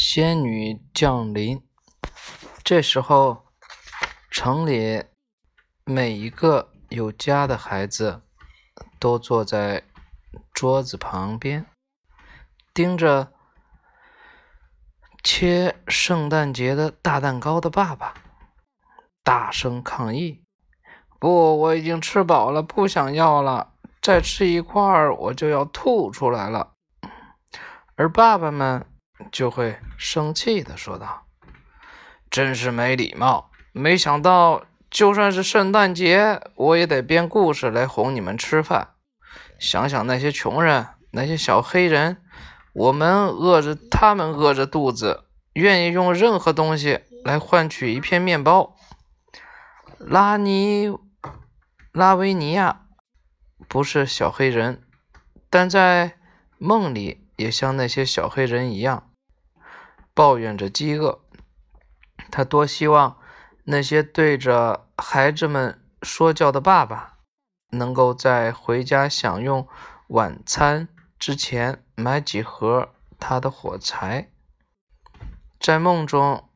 仙女降临。这时候，城里每一个有家的孩子都坐在桌子旁边，盯着切圣诞节的大蛋糕的爸爸，大声抗议：“不，我已经吃饱了，不想要了。再吃一块儿，我就要吐出来了。”而爸爸们就会生气的说道：“真是没礼貌！没想到，就算是圣诞节，我也得编故事来哄你们吃饭。想想那些穷人，那些小黑人，我们饿着，他们饿着肚子，愿意用任何东西来换取一片面包。”拉尼拉维尼亚不是小黑人，但在梦里。也像那些小黑人一样，抱怨着饥饿。他多希望那些对着孩子们说教的爸爸，能够在回家享用晚餐之前买几盒他的火柴。在梦中，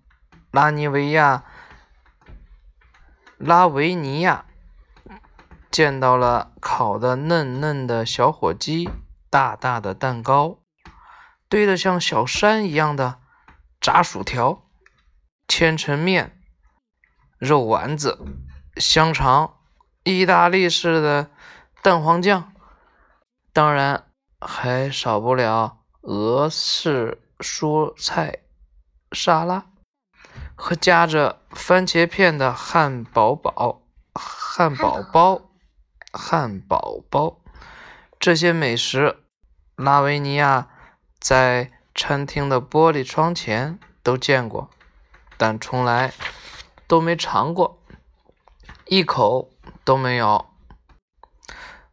拉尼维亚、拉维尼亚见到了烤的嫩嫩的小火鸡，大大的蛋糕。堆得像小山一样的炸薯条、千层面、肉丸子、香肠、意大利式的蛋黄酱，当然还少不了俄式蔬菜沙拉和夹着番茄片的汉堡堡、汉堡包、汉堡包。这些美食，拉维尼亚。在餐厅的玻璃窗前都见过，但从来都没尝过，一口都没有。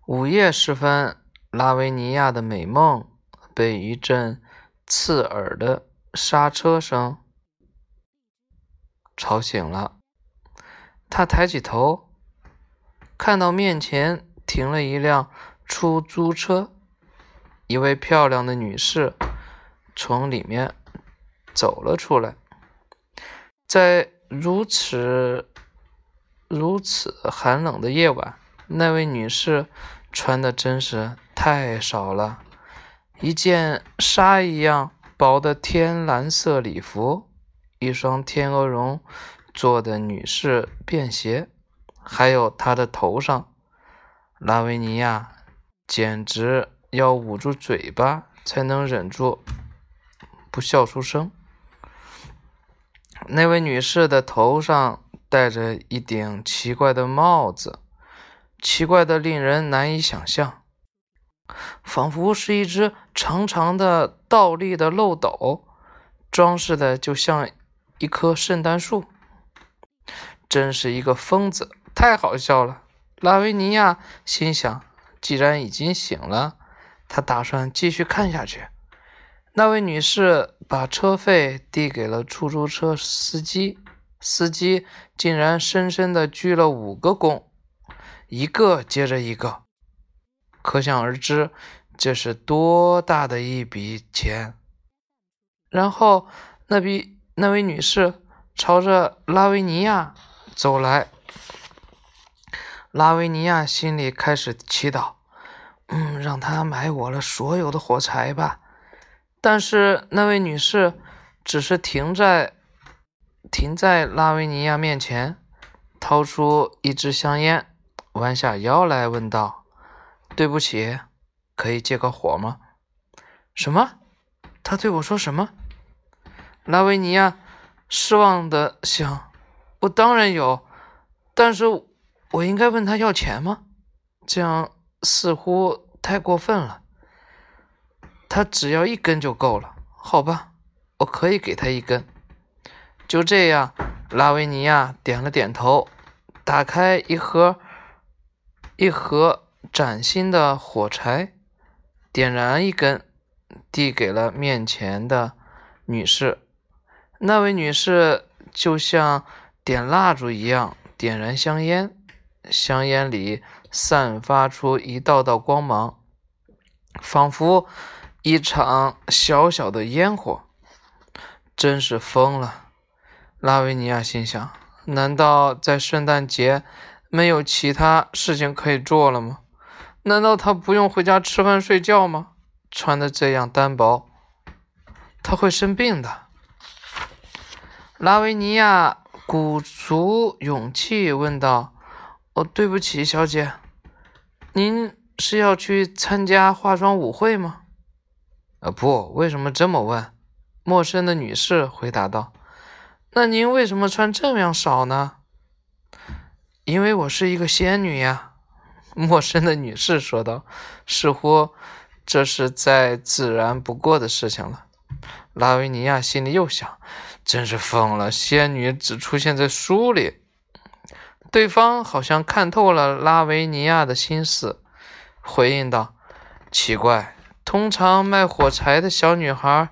午夜时分，拉维尼亚的美梦被一阵刺耳的刹车声吵醒了。他抬起头，看到面前停了一辆出租车。一位漂亮的女士从里面走了出来，在如此如此寒冷的夜晚，那位女士穿的真是太少了，一件纱一样薄的天蓝色礼服，一双天鹅绒做的女士便鞋，还有她的头上，拉维尼亚简直。要捂住嘴巴才能忍住不笑出声。那位女士的头上戴着一顶奇怪的帽子，奇怪的令人难以想象，仿佛是一只长长的倒立的漏斗，装饰的就像一棵圣诞树。真是一个疯子，太好笑了！拉维尼亚心想：既然已经醒了。他打算继续看下去。那位女士把车费递给了出租车司机，司机竟然深深地鞠了五个躬，一个接着一个，可想而知这是多大的一笔钱。然后，那笔那位女士朝着拉维尼亚走来，拉维尼亚心里开始祈祷。嗯，让他买我了所有的火柴吧。但是那位女士只是停在停在拉维尼亚面前，掏出一支香烟，弯下腰来问道：“对不起，可以借个火吗？”什么？他对我说什么？拉维尼亚失望的想：“我当然有，但是我应该问他要钱吗？这样。”似乎太过分了。他只要一根就够了，好吧，我可以给他一根。就这样，拉维尼亚点了点头，打开一盒一盒崭新的火柴，点燃一根，递给了面前的女士。那位女士就像点蜡烛一样点燃香烟，香烟里。散发出一道道光芒，仿佛一场小小的烟火。真是疯了。拉维尼亚心想：难道在圣诞节没有其他事情可以做了吗？难道他不用回家吃饭睡觉吗？穿的这样单薄，他会生病的。拉维尼亚鼓足勇气问道：“哦，对不起，小姐，您是要去参加化妆舞会吗？”“啊，不，为什么这么问？”陌生的女士回答道。“那您为什么穿这样少呢？”“因为我是一个仙女呀。”陌生的女士说道，“似乎这是再自然不过的事情了。”拉维尼亚心里又想。真是疯了！仙女只出现在书里。对方好像看透了拉维尼亚的心思，回应道：“奇怪，通常卖火柴的小女孩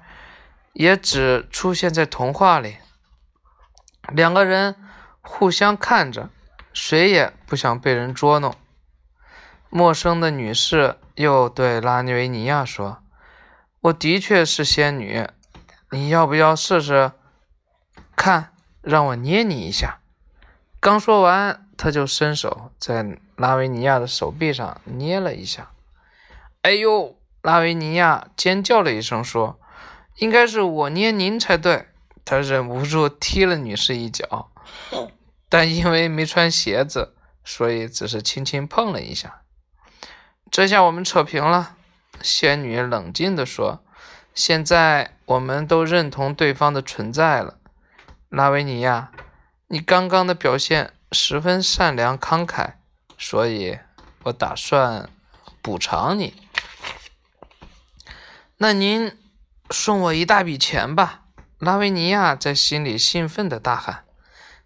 也只出现在童话里。”两个人互相看着，谁也不想被人捉弄。陌生的女士又对拉尼维尼亚说：“我的确是仙女，你要不要试试？”看，让我捏你一下。刚说完，他就伸手在拉维尼亚的手臂上捏了一下。哎呦！拉维尼亚尖叫了一声，说：“应该是我捏您才对。”他忍不住踢了女士一脚，但因为没穿鞋子，所以只是轻轻碰了一下。这下我们扯平了。仙女冷静地说：“现在我们都认同对方的存在了。”拉维尼亚，你刚刚的表现十分善良慷慨，所以我打算补偿你。那您送我一大笔钱吧！拉维尼亚在心里兴奋地大喊：“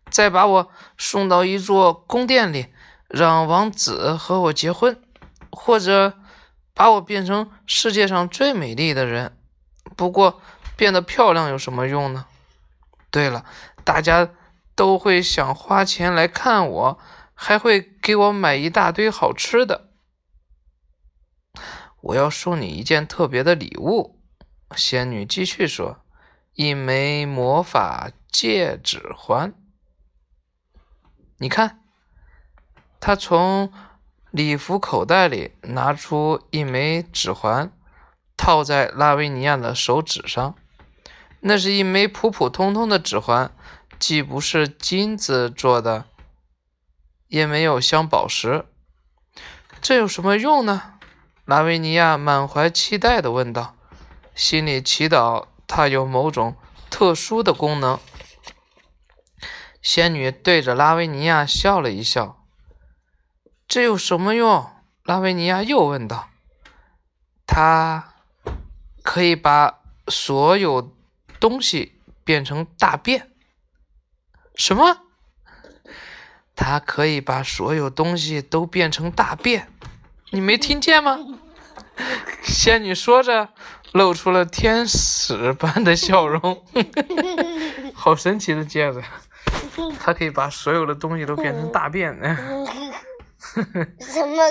再把我送到一座宫殿里，让王子和我结婚，或者把我变成世界上最美丽的人。不过，变得漂亮有什么用呢？”对了，大家都会想花钱来看我，还会给我买一大堆好吃的。我要送你一件特别的礼物，仙女继续说：“一枚魔法戒指环。你看，她从礼服口袋里拿出一枚指环，套在拉维尼亚的手指上。”那是一枚普普通通的指环，既不是金子做的，也没有镶宝石。这有什么用呢？拉维尼亚满怀期待地问道，心里祈祷它有某种特殊的功能。仙女对着拉维尼亚笑了一笑。这有什么用？拉维尼亚又问道。它可以把所有。东西变成大便？什么？它可以把所有东西都变成大便？你没听见吗？仙女说着，露出了天使般的笑容。好神奇的戒指！它可以把所有的东西都变成大便。什么？